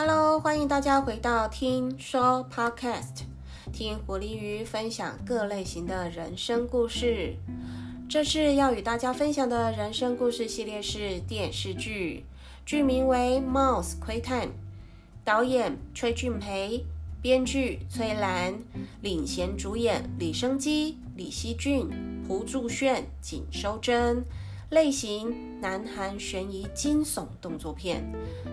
Hello，欢迎大家回到听说 Podcast，听狐狸鱼分享各类型的人生故事。这次要与大家分享的人生故事系列是电视剧，剧名为《Mouse 窥探》，导演崔俊培，编剧崔兰，领衔主演李生基、李熙俊、胡祝炫、景收珍。类型：南韩悬疑惊悚动作片，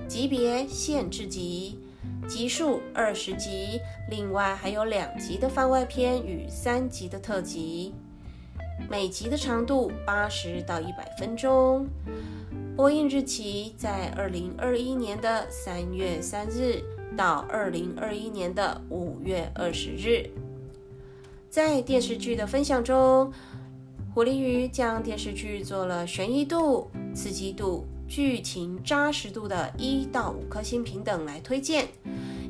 级别限制级，集数二十集，另外还有两集的番外篇与三集的特辑，每集的长度八十到一百分钟。播映日期在二零二一年的三月三日到二零二一年的五月二十日。在电视剧的分享中。活力鱼将电视剧做了悬疑度、刺激度、剧情扎实度的一到五颗星平等来推荐。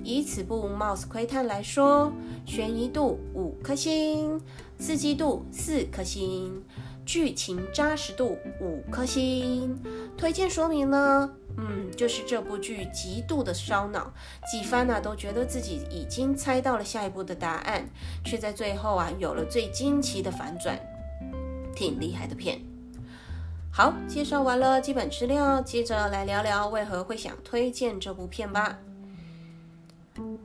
以此部《Mouse 窥探》来说，悬疑度五颗星，刺激度四颗星，剧情扎实度五颗星。推荐说明呢？嗯，就是这部剧极度的烧脑，几番呢都觉得自己已经猜到了下一步的答案，却在最后啊有了最惊奇的反转。挺厉害的片，好，介绍完了基本资料，接着来聊聊为何会想推荐这部片吧。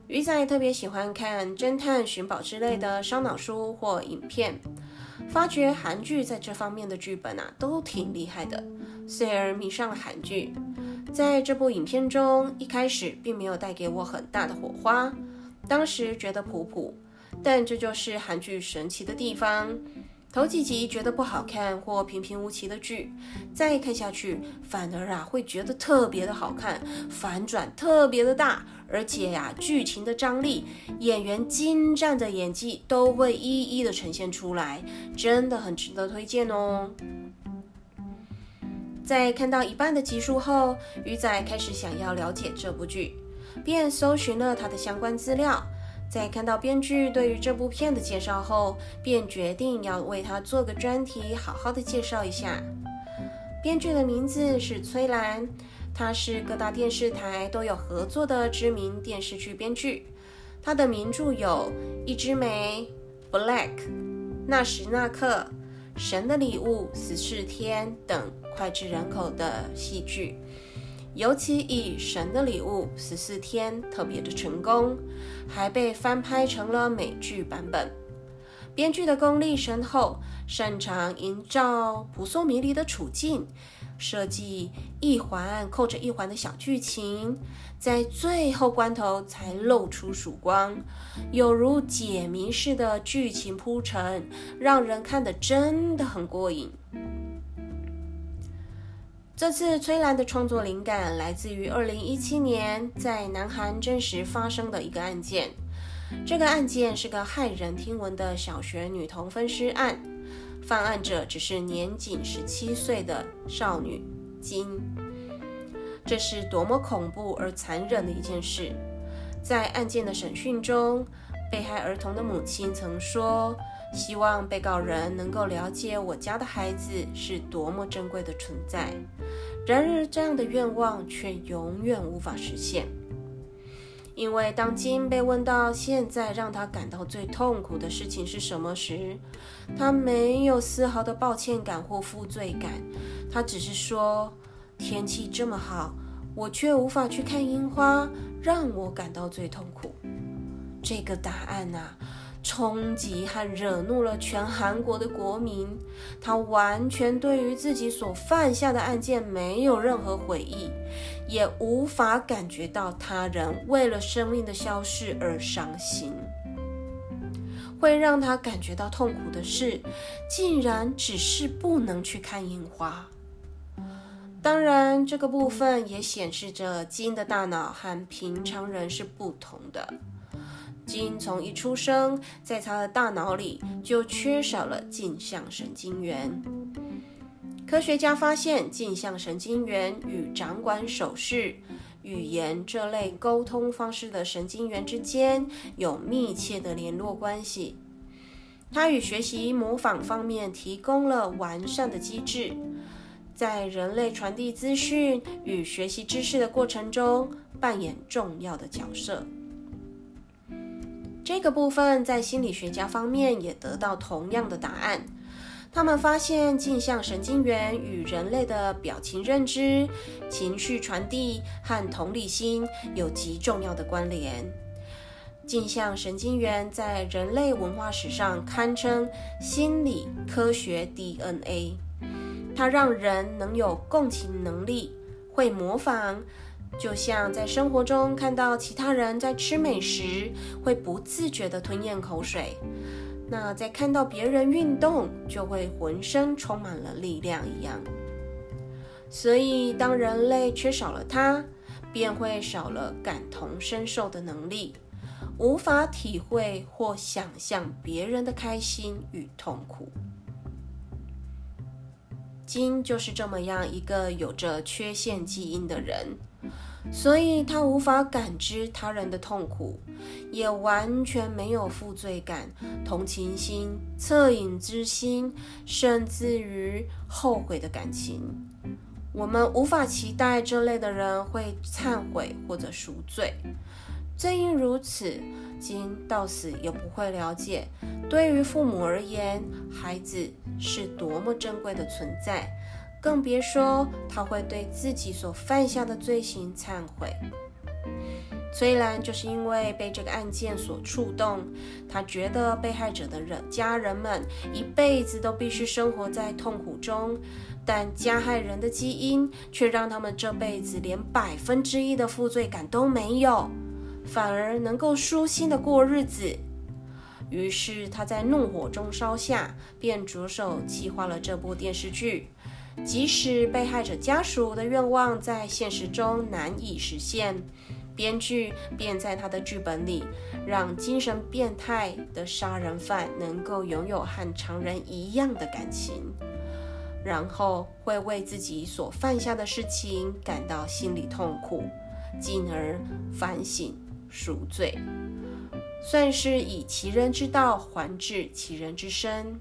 鱼仔特别喜欢看侦探寻宝之类的烧脑书或影片，发觉韩剧在这方面的剧本啊都挺厉害的，遂而迷上了韩剧。在这部影片中，一开始并没有带给我很大的火花，当时觉得普普，但这就是韩剧神奇的地方。头几集觉得不好看或平平无奇的剧，再看下去反而啊会觉得特别的好看，反转特别的大，而且呀剧情的张力、演员精湛的演技都会一一的呈现出来，真的很值得推荐哦。在看到一半的集数后，鱼仔开始想要了解这部剧，便搜寻了它的相关资料。在看到编剧对于这部片的介绍后，便决定要为他做个专题，好好的介绍一下。编剧的名字是崔兰，他是各大电视台都有合作的知名电视剧编剧。他的名著有《一枝梅》、《Black》、《那时那刻》、《神的礼物》、《十四天》等脍炙人口的戏剧。尤其以《神的礼物》十四天特别的成功，还被翻拍成了美剧版本。编剧的功力深厚，擅长营造扑朔迷离的处境，设计一环扣着一环的小剧情，在最后关头才露出曙光，有如解谜似的剧情铺陈，让人看得真的很过瘾。这次崔兰的创作灵感来自于二零一七年在南韩真实发生的一个案件。这个案件是个骇人听闻的小学女童分尸案，犯案者只是年仅十七岁的少女金。这是多么恐怖而残忍的一件事！在案件的审讯中，被害儿童的母亲曾说：“希望被告人能够了解我家的孩子是多么珍贵的存在。”然而，这样的愿望却永远无法实现，因为当金被问到现在让他感到最痛苦的事情是什么时，他没有丝毫的抱歉感或负罪感，他只是说：“天气这么好，我却无法去看樱花，让我感到最痛苦。”这个答案啊。冲击和惹怒了全韩国的国民，他完全对于自己所犯下的案件没有任何悔意，也无法感觉到他人为了生命的消逝而伤心。会让他感觉到痛苦的事，竟然只是不能去看樱花。当然，这个部分也显示着金的大脑和平常人是不同的。基因从一出生，在他的大脑里就缺少了镜像神经元。科学家发现，镜像神经元与掌管手势、语言这类沟通方式的神经元之间有密切的联络关系。它与学习模仿方面提供了完善的机制。在人类传递资讯与学习知识的过程中，扮演重要的角色。这个部分在心理学家方面也得到同样的答案。他们发现镜像神经元与人类的表情认知、情绪传递和同理心有极重要的关联。镜像神经元在人类文化史上堪称心理科学 DNA，它让人能有共情能力，会模仿，就像在生活中看到其他人在吃美食，会不自觉地吞咽口水。那在看到别人运动，就会浑身充满了力量一样。所以，当人类缺少了它，便会少了感同身受的能力，无法体会或想象别人的开心与痛苦。金就是这么样一个有着缺陷基因的人。所以他无法感知他人的痛苦，也完全没有负罪感、同情心、恻隐之心，甚至于后悔的感情。我们无法期待这类的人会忏悔或者赎罪。正因如此，今到死也不会了解，对于父母而言，孩子是多么珍贵的存在。更别说他会对自己所犯下的罪行忏悔。虽然就是因为被这个案件所触动，他觉得被害者的人家人们一辈子都必须生活在痛苦中，但加害人的基因却让他们这辈子连百分之一的负罪感都没有，反而能够舒心的过日子。于是他在怒火中烧下，便着手计划了这部电视剧。即使被害者家属的愿望在现实中难以实现，编剧便在他的剧本里让精神变态的杀人犯能够拥有和常人一样的感情，然后会为自己所犯下的事情感到心理痛苦，进而反省赎罪，算是以其人之道还治其人之身。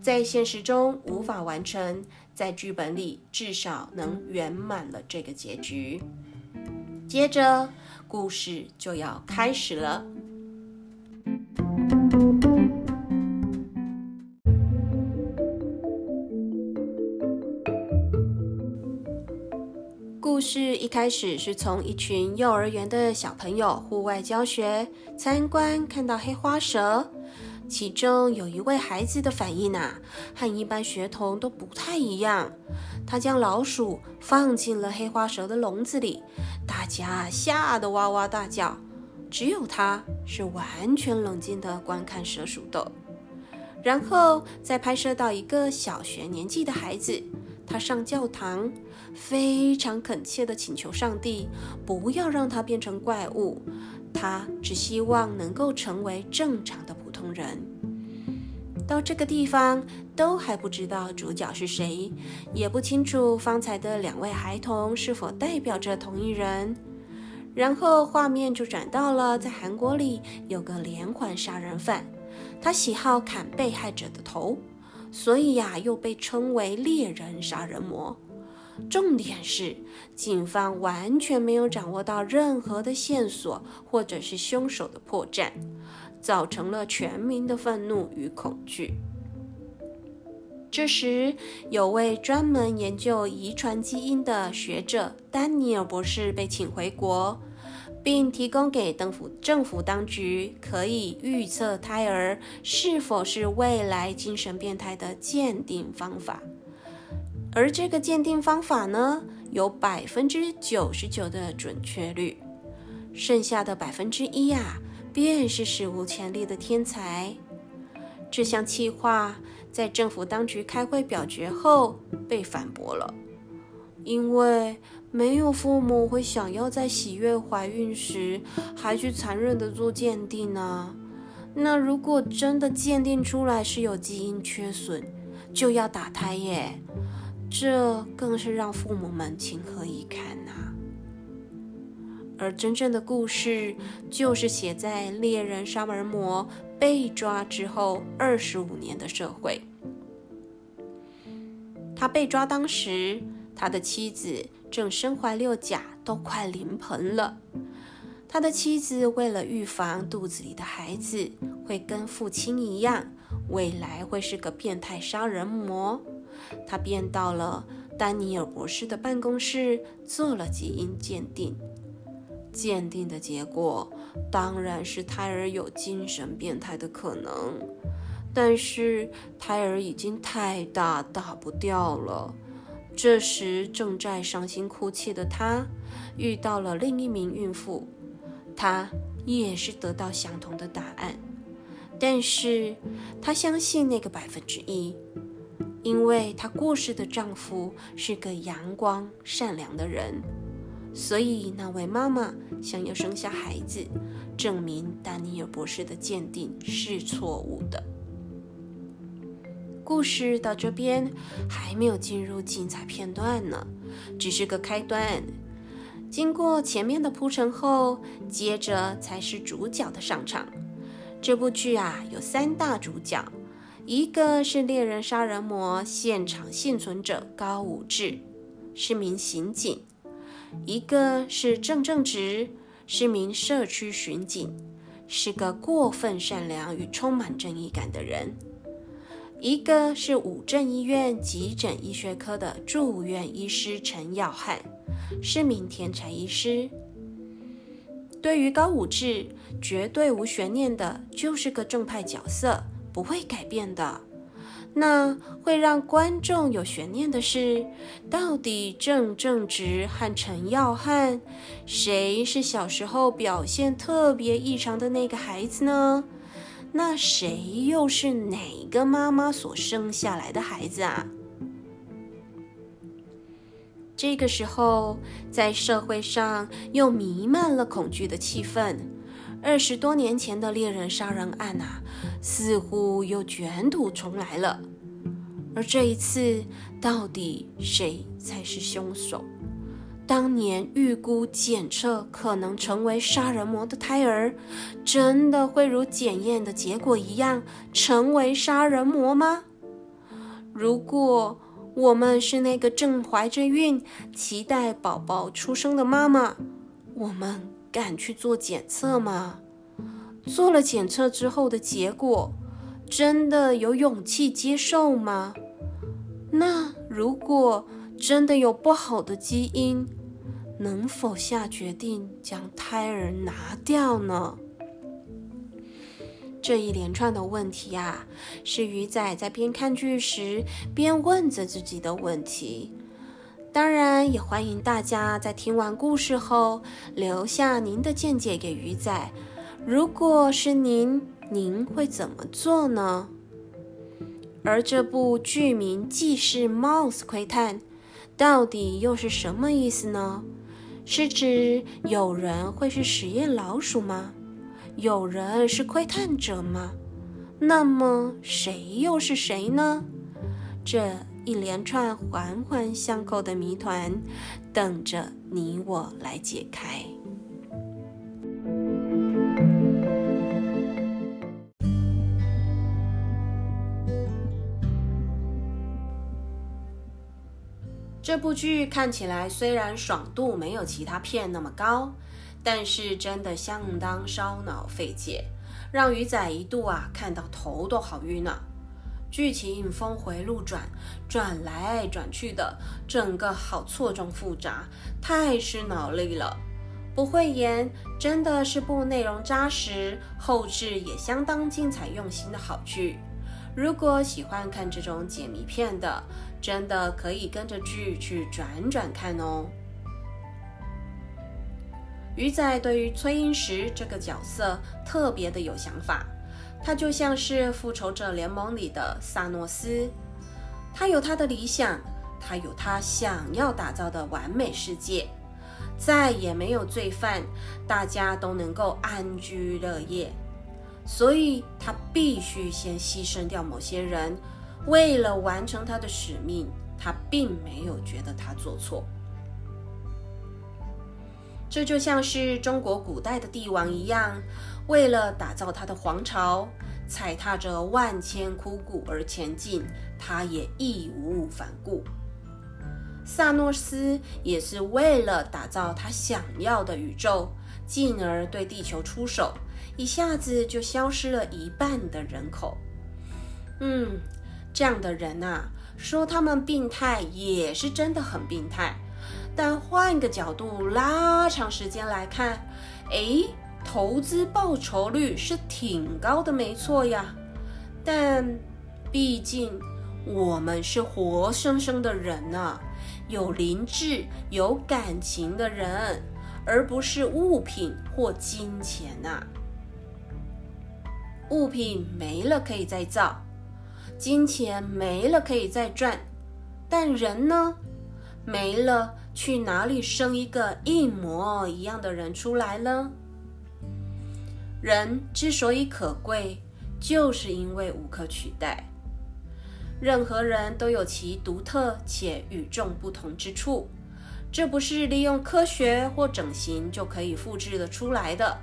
在现实中无法完成。在剧本里至少能圆满了这个结局。接着，故事就要开始了。故事一开始是从一群幼儿园的小朋友户外教学参观，看到黑花蛇。其中有一位孩子的反应啊，和一般学童都不太一样。他将老鼠放进了黑花蛇的笼子里，大家吓得哇哇大叫。只有他是完全冷静地观看蛇鼠斗。然后再拍摄到一个小学年纪的孩子，他上教堂，非常恳切地请求上帝不要让他变成怪物，他只希望能够成为正常的。同人到这个地方都还不知道主角是谁，也不清楚方才的两位孩童是否代表着同一人。然后画面就转到了在韩国里有个连环杀人犯，他喜好砍被害者的头，所以呀又被称为猎人杀人魔。重点是警方完全没有掌握到任何的线索，或者是凶手的破绽。造成了全民的愤怒与恐惧。这时，有位专门研究遗传基因的学者丹尼尔博士被请回国，并提供给政府政府当局可以预测胎儿是否是未来精神变态的鉴定方法。而这个鉴定方法呢，有百分之九十九的准确率，剩下的百分之一呀。便是史无前例的天才。这项计划在政府当局开会表决后被反驳了，因为没有父母会想要在喜悦怀孕时还去残忍的做鉴定呢。那如果真的鉴定出来是有基因缺损，就要打胎耶，这更是让父母们情何以堪！而真正的故事，就是写在猎人杀人魔被抓之后二十五年的社会。他被抓当时，他的妻子正身怀六甲，都快临盆了。他的妻子为了预防肚子里的孩子会跟父亲一样，未来会是个变态杀人魔，他便到了丹尼尔博士的办公室做了基因鉴定。鉴定的结果当然是胎儿有精神变态的可能，但是胎儿已经太大，大不掉了。这时，正在伤心哭泣的她遇到了另一名孕妇，她也是得到相同的答案，但是她相信那个百分之一，因为她过世的丈夫是个阳光善良的人，所以那位妈妈想要生下孩子，证明丹尼尔博士的鉴定是错误的。故事到这边还没有进入精彩片段呢，只是个开端。经过前面的铺陈后，接着才是主角的上场。这部剧啊有三大主角，一个是猎人杀人魔现场幸存者高武志，是名刑警；一个是郑正直，是名社区巡警，是个过分善良与充满正义感的人。一个是五镇医院急诊医学科的住院医师陈耀汉，是名天才医师。对于高武志，绝对无悬念的，就是个正派角色，不会改变的。那会让观众有悬念的是，到底郑正直和陈耀汉，谁是小时候表现特别异常的那个孩子呢？那谁又是哪个妈妈所生下来的孩子啊？这个时候，在社会上又弥漫了恐惧的气氛。二十多年前的猎人杀人案啊，似乎又卷土重来了。而这一次，到底谁才是凶手？当年预估检测可能成为杀人魔的胎儿，真的会如检验的结果一样成为杀人魔吗？如果我们是那个正怀着孕、期待宝宝出生的妈妈，我们敢去做检测吗？做了检测之后的结果，真的有勇气接受吗？那如果真的有不好的基因？能否下决定将胎儿拿掉呢？这一连串的问题啊，是鱼仔在边看剧时边问着自己的问题。当然，也欢迎大家在听完故事后留下您的见解给鱼仔。如果是您，您会怎么做呢？而这部剧名既是 Mouse 窥探，到底又是什么意思呢？是指有人会是实验老鼠吗？有人是窥探者吗？那么谁又是谁呢？这一连串环环相扣的谜团，等着你我来解开。这部剧看起来虽然爽度没有其他片那么高，但是真的相当烧脑费解，让鱼仔一度啊看到头都好晕啊！剧情峰回路转，转来转去的，整个好错综复杂，太吃脑力了。不会演，真的是部内容扎实、后置也相当精彩用心的好剧。如果喜欢看这种解谜片的，真的可以跟着剧去转转看哦。鱼仔对于崔英石这个角色特别的有想法，他就像是复仇者联盟里的萨诺斯，他有他的理想，他有他想要打造的完美世界，再也没有罪犯，大家都能够安居乐业，所以他必须先牺牲掉某些人。为了完成他的使命，他并没有觉得他做错。这就像是中国古代的帝王一样，为了打造他的皇朝，踩踏着万千枯骨而前进，他也义无反顾。萨诺斯也是为了打造他想要的宇宙，进而对地球出手，一下子就消失了一半的人口。嗯，这样的人啊，说他们病态也是真的很病态。但换个角度，拉长时间来看，哎，投资报酬率是挺高的，没错呀。但毕竟我们是活生生的人呐，有灵智、有感情的人，而不是物品或金钱呐。物品没了可以再造，金钱没了可以再赚，但人呢？没了，去哪里生一个一模一样的人出来呢？人之所以可贵，就是因为无可取代。任何人都有其独特且与众不同之处，这不是利用科学或整形就可以复制的出来的。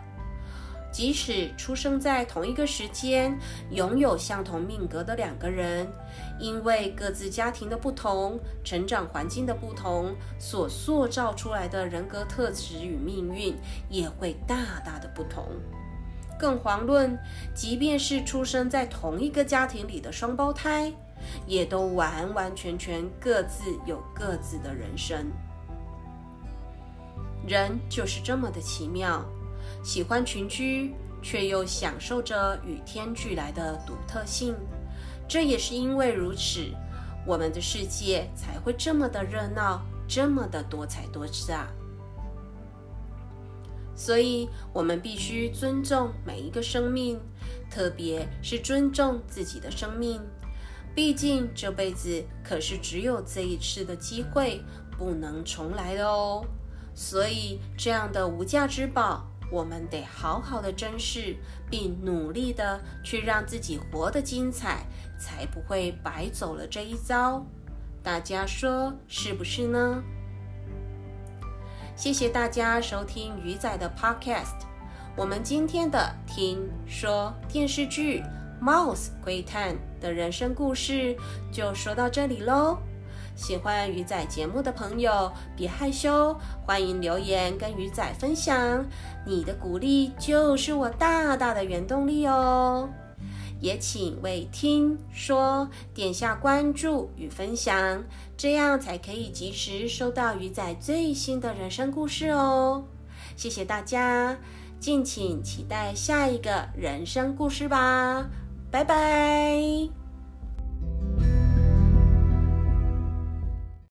即使出生在同一个时间，拥有相同命格的两个人，因为各自家庭的不同、成长环境的不同，所塑造出来的人格特质与命运也会大大的不同。更遑论，即便是出生在同一个家庭里的双胞胎，也都完完全全各自有各自的人生。人就是这么的奇妙。喜欢群居，却又享受着与天俱来的独特性。这也是因为如此，我们的世界才会这么的热闹，这么的多彩多姿啊！所以，我们必须尊重每一个生命，特别是尊重自己的生命。毕竟，这辈子可是只有这一次的机会，不能重来的哦。所以，这样的无价之宝。我们得好好的珍视，并努力的去让自己活得精彩，才不会白走了这一遭。大家说是不是呢？谢谢大家收听鱼仔的 Podcast。我们今天的听说电视剧《Mouse 窥探》的人生故事就说到这里喽。喜欢鱼仔节目的朋友，别害羞，欢迎留言跟鱼仔分享。你的鼓励就是我大大的原动力哦。也请为听说点下关注与分享，这样才可以及时收到鱼仔最新的人生故事哦。谢谢大家，敬请期待下一个人生故事吧，拜拜。